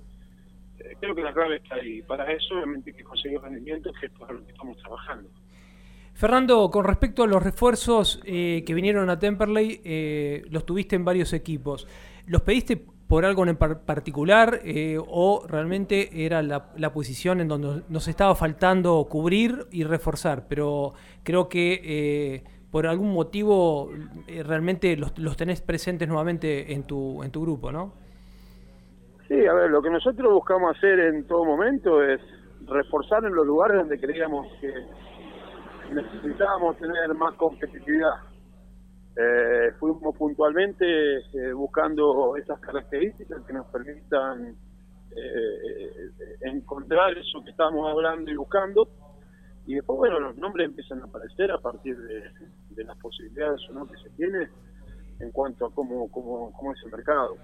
Speaker 8: eh, creo que la clave está ahí. Para eso, obviamente, hay que conseguir rendimiento, que es para lo que estamos trabajando.
Speaker 7: Fernando, con respecto a los refuerzos eh, que vinieron a Temperley, eh, los tuviste en varios equipos. ¿Los pediste por algo en par- particular eh, o realmente era la, la posición en donde nos estaba faltando cubrir y reforzar, pero creo que eh, por algún motivo eh, realmente los, los tenés presentes nuevamente en tu, en tu grupo, ¿no?
Speaker 8: Sí, a ver, lo que nosotros buscamos hacer en todo momento es reforzar en los lugares donde creíamos que necesitábamos tener más competitividad. Eh, fuimos puntualmente eh, buscando esas características que nos permitan eh, encontrar eso que estábamos hablando y buscando. Y después, bueno, los nombres empiezan a aparecer a partir de, de las posibilidades o no que se tiene en cuanto a cómo, cómo, cómo es el mercado.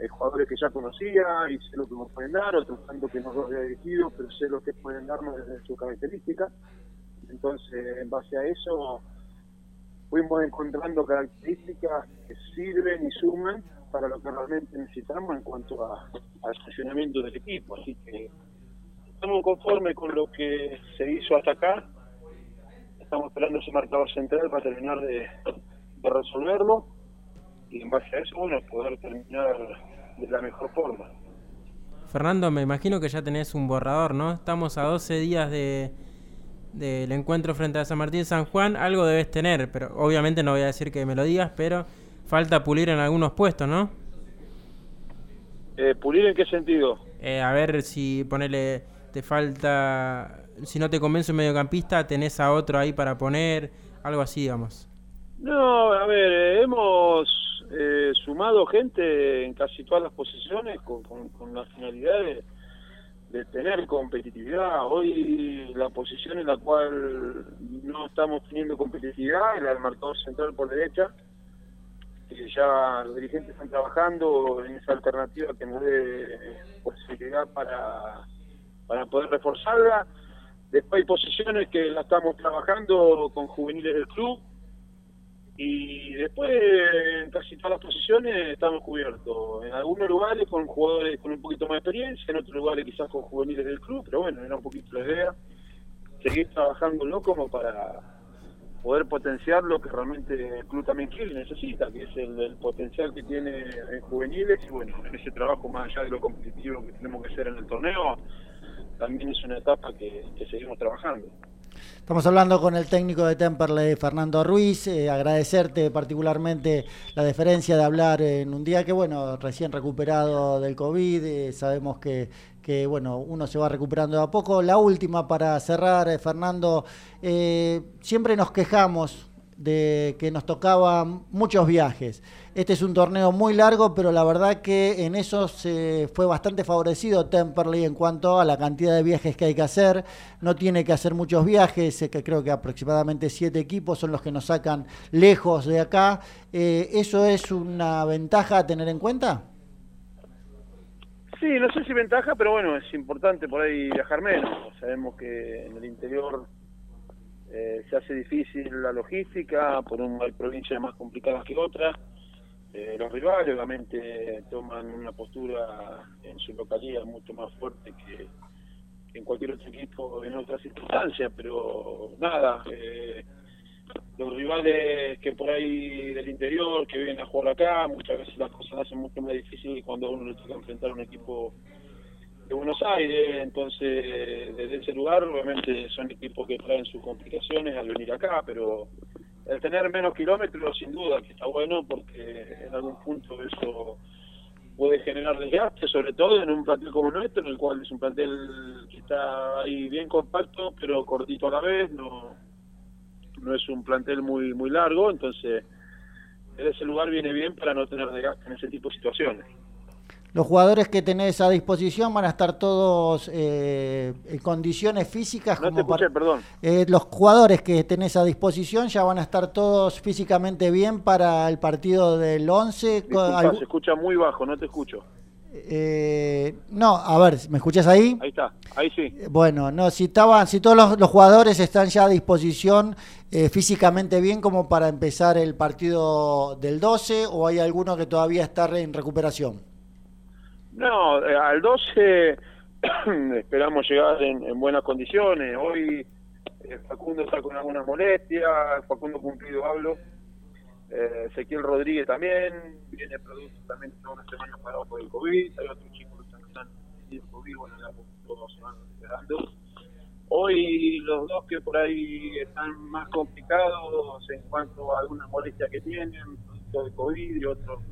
Speaker 8: Hay jugadores que ya conocía y sé lo que nos pueden dar, otros tanto que no los había dirigido, pero sé lo que pueden darnos desde su característica. Entonces, en base a eso, fuimos encontrando características que sirven y suman para lo que realmente necesitamos en cuanto a- al funcionamiento del equipo. Así que estamos conformes con lo que se hizo hasta acá. Estamos esperando ese marcador central para terminar de, de resolverlo y en base a eso, bueno, poder terminar de la mejor forma.
Speaker 5: Fernando, me imagino que ya tenés un borrador, ¿no? Estamos a 12 días de del encuentro frente a San Martín San Juan. Algo debes tener, pero obviamente no voy a decir que me lo digas, pero falta pulir en algunos puestos, ¿no?
Speaker 8: Eh, ¿Pulir en qué sentido?
Speaker 5: Eh, a ver si ponele, te falta, si no te convence un mediocampista, tenés a otro ahí para poner, algo así, digamos.
Speaker 8: No, a ver, eh, hemos eh, sumado gente en casi todas las posiciones con, con- con la finalidad de, tener competitividad. Hoy la posición en la cual no estamos teniendo competitividad del marcador central por derecha, que ya los dirigentes están trabajando en esa alternativa que nos dé posibilidad para, para poder reforzarla. Después hay posiciones que la estamos trabajando con juveniles del club, y después en casi todas las posiciones estamos cubiertos. En algunos lugares con jugadores con un poquito más de experiencia, en otros lugares quizás con juveniles del club, pero bueno, era un poquito la idea. Seguir trabajándolo como para poder potenciar lo que realmente el club también quiere y necesita, que es el, potencial que tiene en juveniles y bueno, en ese trabajo más allá de lo competitivo que tenemos que hacer en el torneo, también es una etapa que seguimos trabajando.
Speaker 4: Estamos hablando con el técnico de Temperley, Fernando Ruiz. eh, agradecerte particularmente la deferencia de hablar en un día que, bueno, recién recuperado del COVID. eh, sabemos que, que, bueno, uno se va recuperando de a poco. La última para cerrar, eh, Fernando. siempre nos quejamos de que nos tocaban muchos viajes. Este es un torneo muy largo, pero la verdad que en eso se fue bastante favorecido Temperley en cuanto a la cantidad de viajes que hay que hacer. No tiene que hacer muchos viajes, que creo que aproximadamente siete equipos son los que nos sacan lejos de acá. Eh, ¿Eso es una ventaja a tener en cuenta?
Speaker 8: Sí, no sé si ventaja, pero bueno, es importante por ahí viajar menos. Sabemos que en el interior eh, se hace difícil la logística, por un hay provincias más complicadas que otras. Eh, los rivales obviamente toman una postura en su localidad mucho más fuerte que, en cualquier otro equipo en otras circunstancias, pero nada, eh, los rivales que por ahí del interior, que vienen a jugar acá, muchas veces las cosas hacen mucho más difícil cuando uno le toca enfrentar a un equipo de Buenos Aires, entonces desde ese lugar obviamente son equipos que traen sus complicaciones al venir acá, pero el tener menos kilómetros sin duda que está bueno porque en algún punto eso puede generar desgaste, sobre todo en un plantel como nuestro, en el cual es un plantel que está ahí bien compacto, pero cortito a la vez, no, no es un plantel muy muy largo, entonces desde ese lugar viene bien para no tener desgaste en ese tipo de situaciones.
Speaker 4: Los jugadores que tenés a disposición van a estar todos eh, en condiciones físicas
Speaker 8: No te escuché,
Speaker 4: para-
Speaker 8: perdón.
Speaker 4: Eh, los jugadores que tenés a disposición ya van a estar todos físicamente bien para el partido del 11. Co-
Speaker 8: Disculpa,
Speaker 4: algu-
Speaker 8: se escucha muy bajo, no te escucho.
Speaker 4: eh, no, a ver, ¿me escuchás ahí?
Speaker 8: Ahí está, ahí sí.
Speaker 4: Bueno, no, si estaban, si todos los, los jugadores están ya a disposición eh, físicamente bien como para empezar el partido del 12 o hay alguno que todavía está en recuperación.
Speaker 8: No, eh, al 12 esperamos llegar en, en buenas condiciones. Hoy eh, Facundo está con algunas molestias, Facundo Cumplido hablo, Eh, Ezequiel Rodríguez también, viene producto también está una semana parado por el COVID, hay otros chicos que están en COVID, bueno, ya todos se van esperando. Hoy los dos que por ahí están más complicados en cuanto a alguna molestia que tienen, producto de COVID y otros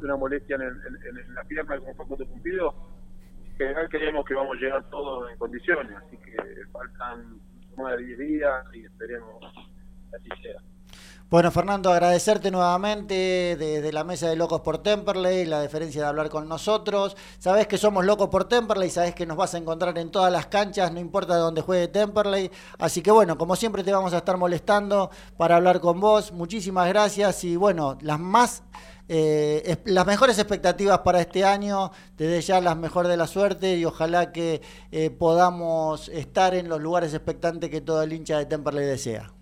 Speaker 8: de una molestia en, el- en- en la pierna como fue cuando cumplido, en general creemos que vamos a llegar todos en condiciones, así que faltan más de 10 días y esperemos que así sea.
Speaker 4: Bueno, Fernando, agradecerte nuevamente desde la mesa de Locos por Temperley, la deferencia de hablar con nosotros. Sabés que somos Locos por Temperley, sabés que nos vas a encontrar en todas las canchas, no importa de dónde juegue Temperley. Así que bueno, como siempre te vamos a estar molestando para hablar con vos. Muchísimas gracias y bueno, las más... eh, las mejores expectativas para este año, desde ya las mejor de la suerte y ojalá que eh, podamos estar en los lugares expectantes que todo el hincha de Temperley desea.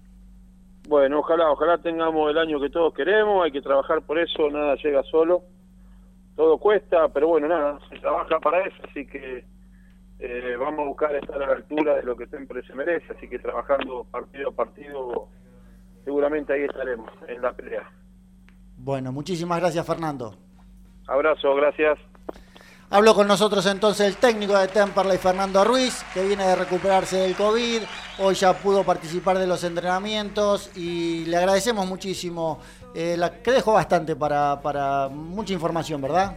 Speaker 8: Bueno, ojalá, ojalá tengamos el año que todos queremos, hay que trabajar por eso, nada llega solo, todo cuesta, pero bueno, nada, se trabaja para eso, así que eh, vamos a buscar estar a la altura de lo que siempre se merece, así que trabajando partido a partido, seguramente ahí estaremos, en la pelea.
Speaker 4: Bueno, muchísimas gracias Fernando.
Speaker 8: Abrazo, gracias.
Speaker 4: Habló con nosotros entonces el técnico de Temperley, Fernando Ruiz, que viene de recuperarse del COVID. Hoy ya pudo participar de los entrenamientos y le agradecemos muchísimo, eh, la, que dejó bastante para, para mucha información, ¿verdad?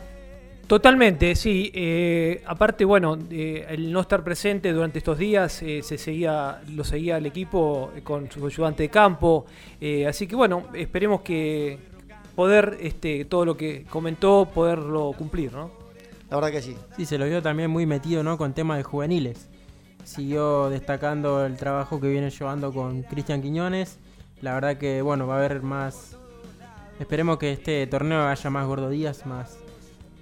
Speaker 7: Totalmente, sí. Eh, aparte, bueno, eh, el no estar presente durante estos días eh, se seguía, lo seguía el equipo con su ayudante de campo. eh, así que bueno, esperemos que poder este, todo lo que comentó poderlo cumplir, ¿no?
Speaker 4: La verdad que sí.
Speaker 5: Sí, se lo vio también muy metido, ¿no? Con temas de juveniles. Siguió destacando el trabajo que viene llevando con Cristian Quiñones. La verdad que, bueno, va a haber más... Esperemos que este torneo haya más Gordo Díaz, más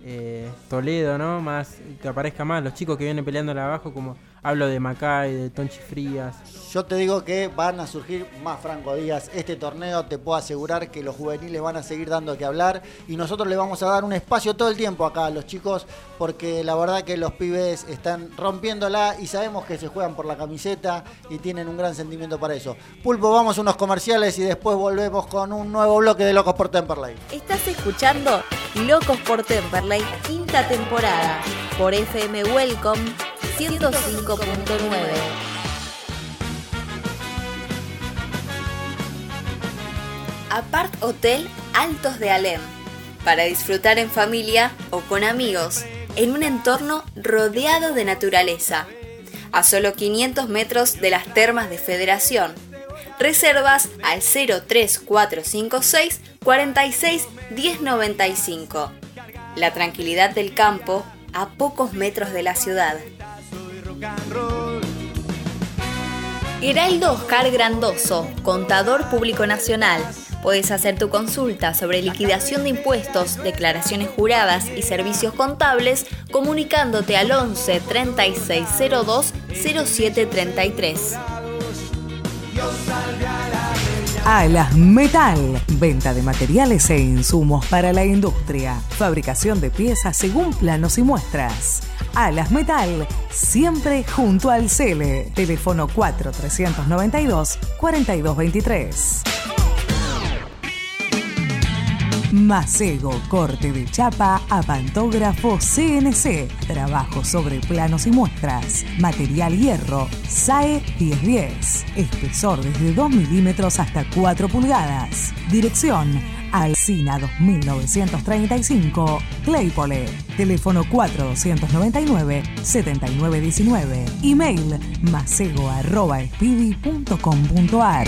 Speaker 5: eh, Toledo, ¿no? Más que aparezca más los chicos que vienen peleando abajo, como hablo de Macay, de Tonchi Frías.
Speaker 4: Yo te digo que van a surgir más Franco Díaz. Este torneo te puedo asegurar que los juveniles van a seguir dando que hablar y nosotros le vamos a dar un espacio todo el tiempo acá a los chicos porque la verdad que los pibes están rompiéndola y sabemos que se juegan por la camiseta y tienen un gran sentimiento para eso. Pulpo, vamos a unos comerciales y después volvemos con un nuevo bloque de Locos por Temperley.
Speaker 3: Estás escuchando Locos por Temperley, quinta temporada, por FM Welcome 105.9. Apart Hotel Altos de Alem, para disfrutar en familia o con amigos, en un entorno rodeado de naturaleza, a solo 500 metros de las termas de Federación. Reservas al 03456 46 1095. La tranquilidad del campo a pocos metros de la ciudad. Heraldo Oscar Grandoso, contador público nacional. Puedes hacer tu consulta sobre liquidación de impuestos, declaraciones juradas y servicios contables comunicándote al 11 3602 0733.
Speaker 9: Alas Metal, venta de materiales e insumos para la industria, fabricación de piezas según planos y muestras. Alas Metal, siempre junto al Cele. Teléfono 4392 4223. Macego, corte de chapa a pantógrafo CNC, trabajo sobre planos y muestras, material hierro, SAE 1010, espesor desde 2 milímetros hasta 4 pulgadas, dirección Alcina 2935, Claypole, teléfono 4299-7919, email macego.espidi.com.ar.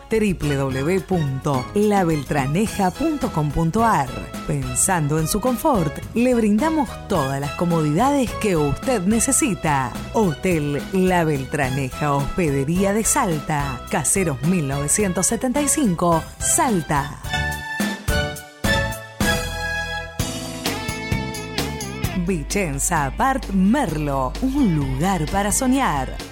Speaker 9: www.labeltraneja.com.ar. Pensando en su confort, le brindamos todas las comodidades que usted necesita. Hotel La Beltraneja Hospedería de Salta, Caseros 1975, Salta. Vicenza Apart Merlo, un lugar para soñar.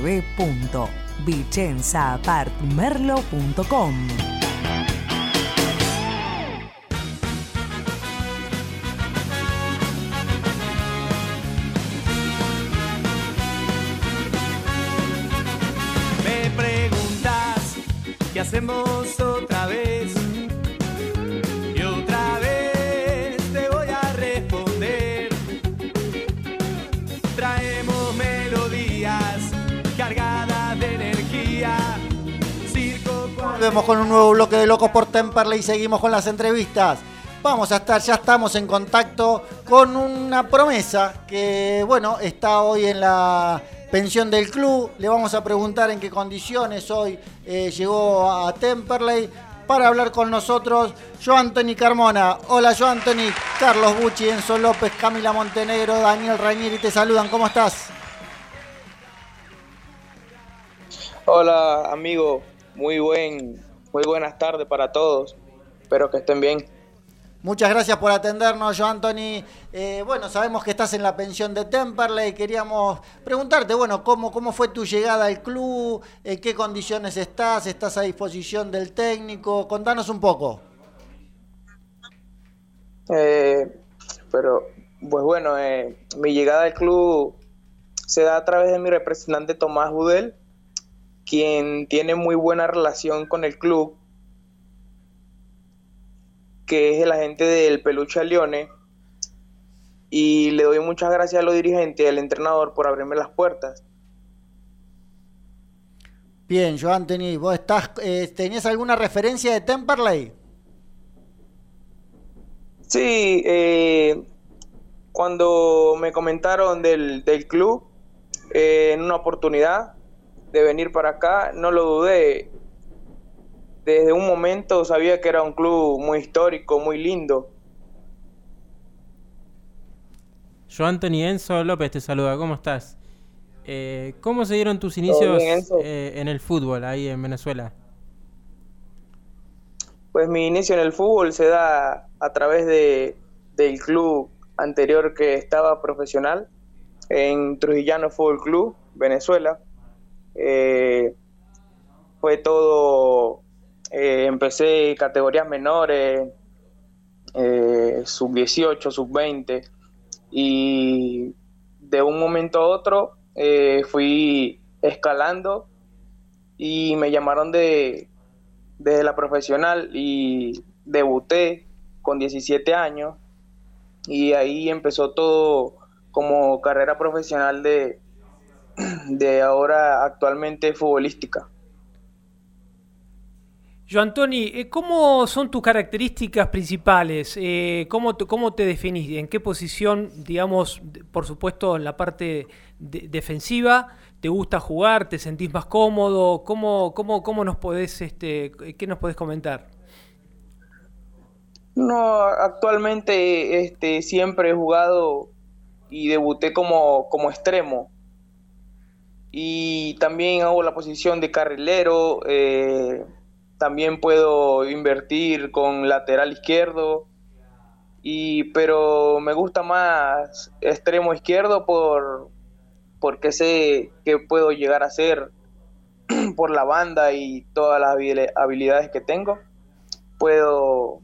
Speaker 9: www.vicenzaapartmerlo.com.
Speaker 4: Con un nuevo bloque de Locos por Temperley y seguimos con las entrevistas. Vamos a estar, ya estamos en contacto con una promesa que, bueno, está hoy en la pensión del club. Le vamos a preguntar en qué condiciones hoy eh, llegó a Temperley para hablar con nosotros. Yo Anthony Carmona. Hola, yo Anthony. Carlos Bucci, Enzo López, Camila Montenegro, Daniel Rañeri te saludan. ¿Cómo estás?
Speaker 10: Hola amigo, muy buen, muy buenas tardes para todos. Espero que estén bien.
Speaker 4: Muchas gracias por atendernos, yo Anthony. Eh, bueno, sabemos que estás en la pensión de Temperley. Queríamos preguntarte, bueno, cómo, cómo fue tu llegada al club, en qué condiciones estás, estás a disposición del técnico. Contanos un poco.
Speaker 10: Eh, pero, pues bueno, eh, mi llegada al club se da a través de mi representante Tomás Budel, quien tiene muy buena relación con el club, que es el agente del Peluche Leone. Y le doy muchas gracias a los dirigentes y al entrenador por abrirme las puertas.
Speaker 4: Bien, yo Anthony, ¿vos estás, eh, tenías alguna referencia de Temperley?
Speaker 10: Sí, eh, cuando me comentaron del, del club, eh, en una oportunidad de venir para acá, no lo dudé. Desde un momento sabía que era un club muy histórico, muy lindo.
Speaker 5: Yo, Anthony Enzo López, te saluda. ¿Cómo estás? Eh, ¿Cómo se dieron tus inicios
Speaker 10: bien,
Speaker 5: eh, en el fútbol ahí en Venezuela?
Speaker 10: Pues mi inicio en el fútbol se da a través de, del club anterior que estaba profesional, en Trujillano Fútbol Club, Venezuela. Eh, fue todo, eh, empecé categorías menores, eh, sub 18, sub 20, y de un momento a otro fui escalando y me llamaron de, de la profesional y debuté con 17 años. Y ahí empezó todo como carrera profesional de, de ahora actualmente futbolística.
Speaker 7: Yo, Antoni, eh, ¿cómo son tus características principales? Eh, ¿cómo, te, ¿Cómo te definís? ¿En qué posición, digamos, por supuesto, en la parte defensiva, te gusta jugar? ¿Te sentís más cómodo? ¿Cómo, cómo, cómo nos podés, este, qué nos podés comentar?
Speaker 10: No, actualmente este, siempre he jugado y debuté como, como extremo. Y también hago la posición de carrilero. Eh, también puedo invertir con lateral izquierdo. Y, pero me gusta más extremo izquierdo por, porque sé que puedo llegar a ser por la banda y todas las habilidades que tengo. Puedo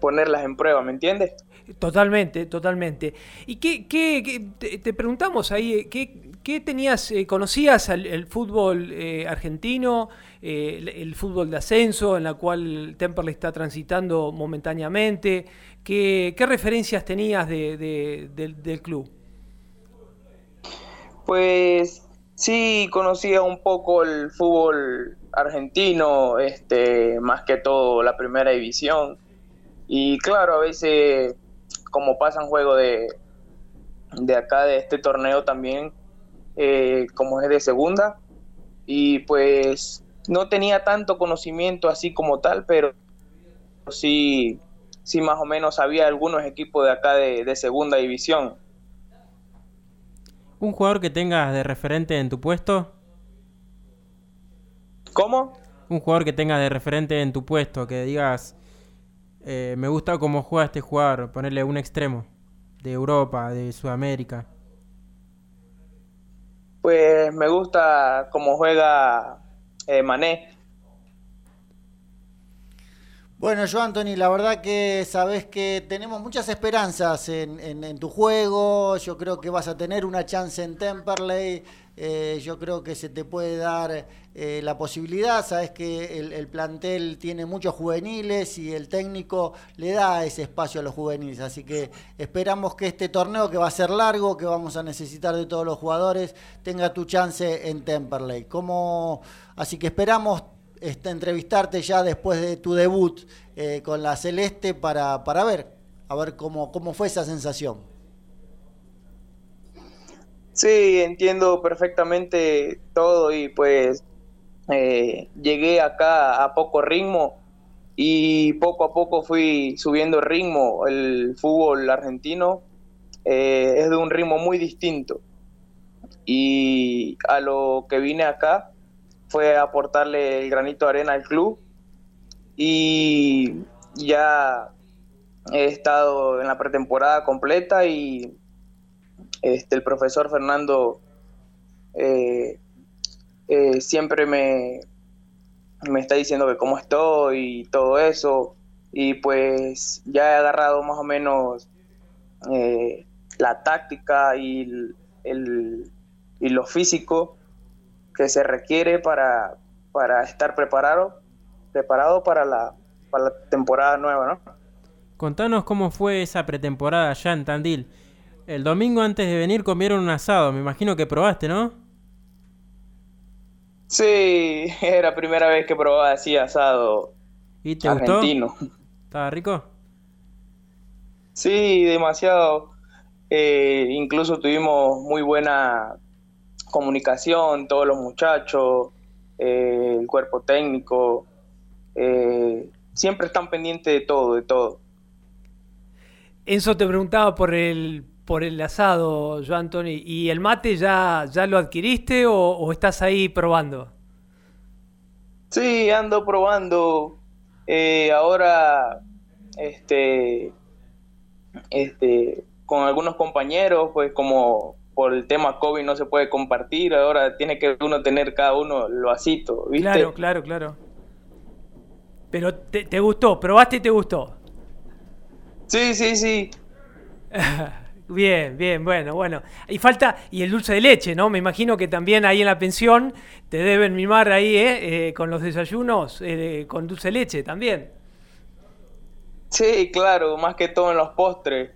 Speaker 10: ponerlas en prueba, ¿me entiendes?
Speaker 7: Totalmente, totalmente. ¿Y qué, qué, te, preguntamos ahí, eh, qué, qué tenías, eh, conocías el, fútbol eh, argentino, el, fútbol de ascenso, en la cual Temperley está transitando momentáneamente? ¿Qué, referencias tenías de, del club?
Speaker 10: Pues sí, conocía un poco el fútbol argentino, este, más que todo la primera división. Y claro, a veces como pasa en juego de, de acá, de este torneo también, eh, como es de segunda. Y pues no tenía tanto conocimiento así como tal, pero sí, sí más o menos había algunos equipos de acá de, segunda división.
Speaker 5: ¿Un jugador que tengas de referente en tu puesto?
Speaker 10: ¿Cómo?
Speaker 5: Un jugador que tengas de referente en tu puesto, que digas, eh, me gusta cómo juega este jugador, ponerle un extremo de Europa, de Sudamérica.
Speaker 10: Pues me gusta cómo juega eh, Mané.
Speaker 4: Bueno, yo Anthony, la verdad que sabes que tenemos muchas esperanzas en, en, tu juego. Yo creo que vas a tener una chance en Temperley. Eh, yo creo que se te puede dar eh, la posibilidad, sabes que el, plantel tiene muchos juveniles y el técnico le da ese espacio a los juveniles, así que esperamos que este torneo que va a ser largo, que vamos a necesitar de todos los jugadores, tenga tu chance en Temperley. Como, así que esperamos este, entrevistarte ya después de tu debut eh, con la Celeste para, para ver, a ver cómo, cómo fue esa sensación.
Speaker 10: Sí, entiendo perfectamente todo y pues eh, llegué acá a poco ritmo y poco a poco fui subiendo ritmo. El fútbol argentino eh, es de un ritmo muy distinto y a lo que vine acá fue aportarle el granito de arena al club y ya he estado en la pretemporada completa y este, el profesor Fernando eh, eh, siempre me, me está diciendo que cómo estoy y todo eso. Y pues ya he agarrado más o menos eh, la táctica y, el, y lo físico que se requiere para, para estar preparado, preparado para la, para la temporada nueva, ¿no?
Speaker 5: Contanos cómo fue esa pretemporada allá en Tandil. El domingo antes de venir comieron un asado, me imagino que probaste, ¿no?
Speaker 10: Sí, era la primera vez que probaba así asado
Speaker 5: ¿Y te argentino. ¿Estaba rico?
Speaker 10: Sí, demasiado. Eh, incluso tuvimos muy buena comunicación, todos los muchachos, eh, el cuerpo técnico, eh, siempre están pendientes de todo, de todo.
Speaker 7: Enzo te preguntaba por el por el asado, yo Anthony. ¿Y el mate ya, ya lo adquiriste o, estás ahí probando?
Speaker 10: Sí, ando probando. Eh, ahora este, este, con algunos compañeros, pues como por el tema COVID no se puede compartir, ahora tiene que uno tener cada uno lo asito, ¿viste?
Speaker 7: Claro, claro, claro. Pero te, te gustó, probaste y te gustó.
Speaker 10: Sí, sí, sí.
Speaker 7: Bien, bien, bueno, bueno. Y falta, y el dulce de leche, ¿no? Me imagino que también ahí en la pensión te deben mimar ahí, ¿eh? Eh, con los desayunos, eh, con dulce de leche también.
Speaker 10: Sí, claro, más que todo en los postres.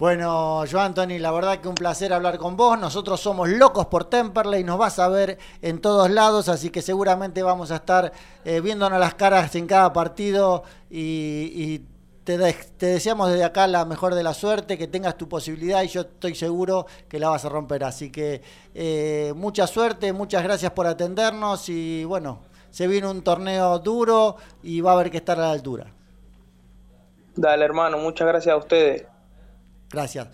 Speaker 4: Bueno, yo Anthony, la verdad que un placer hablar con vos. Nosotros somos locos por Temperley, nos vas a ver en todos lados, así que seguramente vamos a estar eh, viéndonos las caras en cada partido y, y te, de- te deseamos desde acá la mejor de la suerte, que tengas tu posibilidad y yo estoy seguro que la vas a romper. Así que eh, mucha suerte, muchas gracias por atendernos y bueno, se viene un torneo duro y va a haber que estar a la altura.
Speaker 10: Dale, hermano, muchas gracias a ustedes.
Speaker 4: Gracias.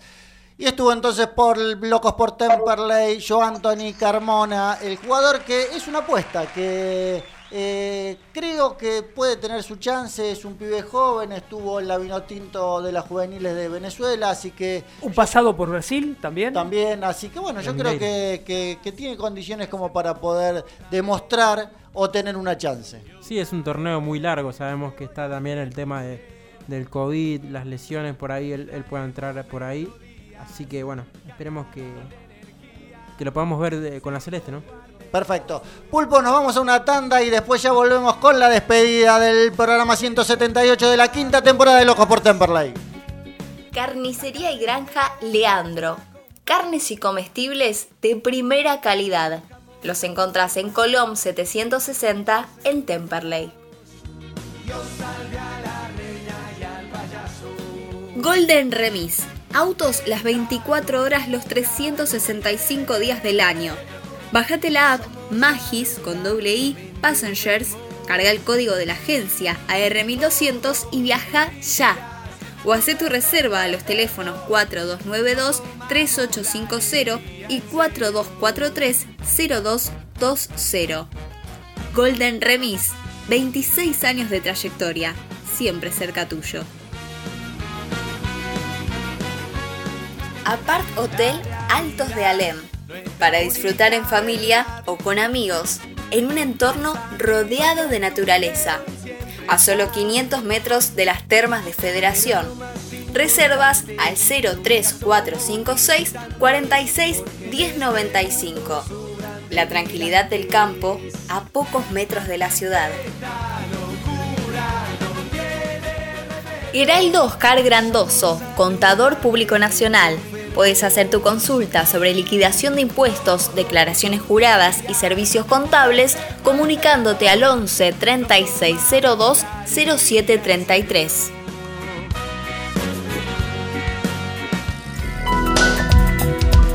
Speaker 4: Y estuvo entonces por Locos por Temperley, Joe Anthony Carmona, el jugador que es una apuesta, que eh, creo que puede tener su chance, es un pibe joven, estuvo en la Vinotinto de las juveniles de Venezuela, así que
Speaker 7: Un pasado por Brasil también.
Speaker 4: también, así que bueno, yo
Speaker 7: En
Speaker 4: creo que, que- que tiene condiciones como para poder demostrar o tener una chance.
Speaker 5: Sí, es un torneo muy largo. Sabemos que está también el tema de, del COVID, las lesiones por ahí. Él, él puede entrar por ahí. Así que bueno, esperemos que, que lo podamos ver de- con la celeste, ¿no?
Speaker 4: Perfecto. Pulpo, nos vamos a una tanda y después ya volvemos con la despedida del programa 178 de la quinta temporada de Locos por Temperley.
Speaker 3: Carnicería y Granja Leandro. Carnes y comestibles de primera calidad. Los encontrás en Colom 760 en Temperley. Golden Remis. Autos las 24 horas los 365 días del año. Bájate la app Magis con doble I Passengers, carga el código de la agencia AR1200 y viaja ya. O haz tu reserva a los teléfonos 4292-3850 y 4243-0220. Golden Remis, 26 años de trayectoria, siempre cerca tuyo. Apart Hotel Altos de Alem, para disfrutar en familia o con amigos, en un entorno rodeado de naturaleza, a solo 500 metros de las termas de Federación. Reservas al 03456 46 1095. La tranquilidad del campo a pocos metros de la ciudad. Heraldo Oscar Grandoso, contador público nacional. Puedes hacer tu consulta sobre liquidación de impuestos, declaraciones juradas y servicios contables comunicándote al 11 3602 0733.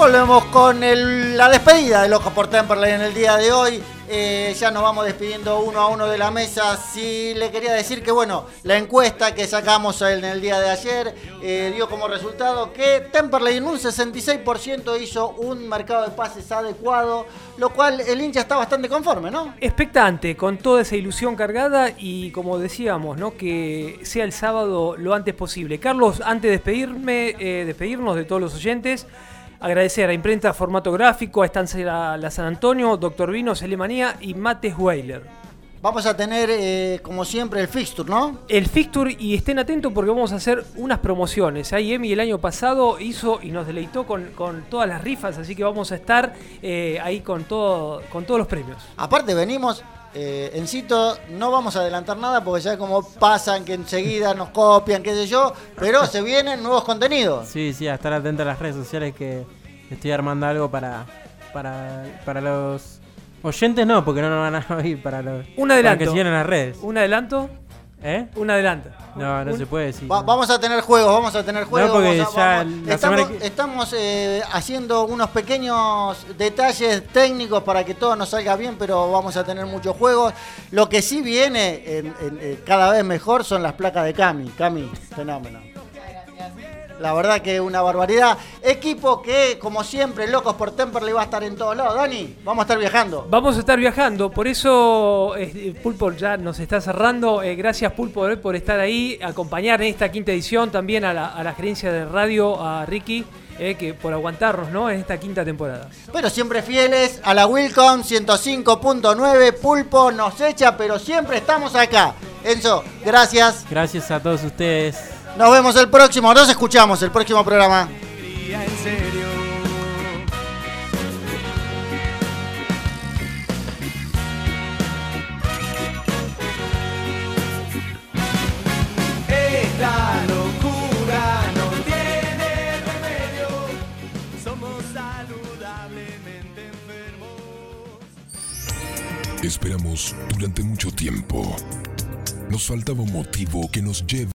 Speaker 4: Volvemos con la despedida de Locos por Temperley en el día de hoy. Eh, ya nos vamos despidiendo uno a uno de la mesa. Sí, le quería decir que, bueno, la encuesta que sacamos en el día de ayer eh, dio como resultado que Temperley en un 66% hizo un mercado de pases adecuado, lo cual el hincha está bastante conforme, ¿no?
Speaker 7: Expectante, con toda esa ilusión cargada y como decíamos, ¿no? que sea el sábado lo antes posible. Carlos, antes de despedirme, eh, despedirnos de todos los oyentes, agradecer a Imprenta Formato Gráfico, a Estancia La, San Antonio, Doctor Vino, Celemanía y Mates Weiler.
Speaker 4: Vamos a tener, eh, como siempre, el fixture, ¿no?
Speaker 7: El fixture y estén atentos porque vamos a hacer unas promociones. Ahí Emi el año pasado hizo y nos deleitó con, con todas las rifas, así que vamos a estar eh, ahí con, todo, con todos los premios.
Speaker 4: Aparte venimos, eh, en Cito, no vamos a adelantar nada porque ya como pasan que enseguida nos copian, qué sé yo, pero se vienen nuevos contenidos.
Speaker 5: Sí, sí, a estar atento a las redes sociales que estoy armando algo para, para, para los oyentes, no, porque no nos van a oír, para los
Speaker 7: Un
Speaker 5: para
Speaker 7: adelanto.
Speaker 5: que sigan en las redes.
Speaker 7: Un adelanto.
Speaker 5: ¿Eh?
Speaker 7: Un adelanto.
Speaker 5: No, no
Speaker 7: Un-
Speaker 5: se puede decir.
Speaker 4: Va- vamos a tener juegos, vamos a tener juegos.
Speaker 5: porque
Speaker 4: vamos a-
Speaker 5: ya
Speaker 4: vamos-
Speaker 5: la
Speaker 4: estamos
Speaker 5: que-
Speaker 4: estamos, eh, haciendo unos pequeños detalles técnicos para que todo nos salga bien, pero vamos a tener muchos juegos. Lo que sí viene en- en- eh, cada vez mejor son las placas de Cami. Cami, fenómeno. La verdad que es una barbaridad. Equipo que, como siempre, Locos por Temperley va a estar en todos lados. Dani, vamos a estar viajando.
Speaker 7: Vamos a estar viajando, por eso eh, Pulpo ya nos está cerrando. Eh, gracias Pulpo eh, por estar ahí, acompañar en esta quinta edición, también a la, a la gerencia de radio, a Ricky, eh, que por aguantarnos ¿no? en esta quinta temporada.
Speaker 4: Pero siempre fieles a la Wilcom 105.9. Pulpo nos echa, pero siempre estamos acá. Enzo, gracias.
Speaker 5: Gracias a todos ustedes.
Speaker 4: Nos vemos el próximo, nos escuchamos el próximo programa.
Speaker 2: alegría en serio. Esta locura no tiene remedio. Somos saludablemente enfermos.
Speaker 1: Esperamos durante mucho tiempo. Nos faltaba un motivo que nos lleve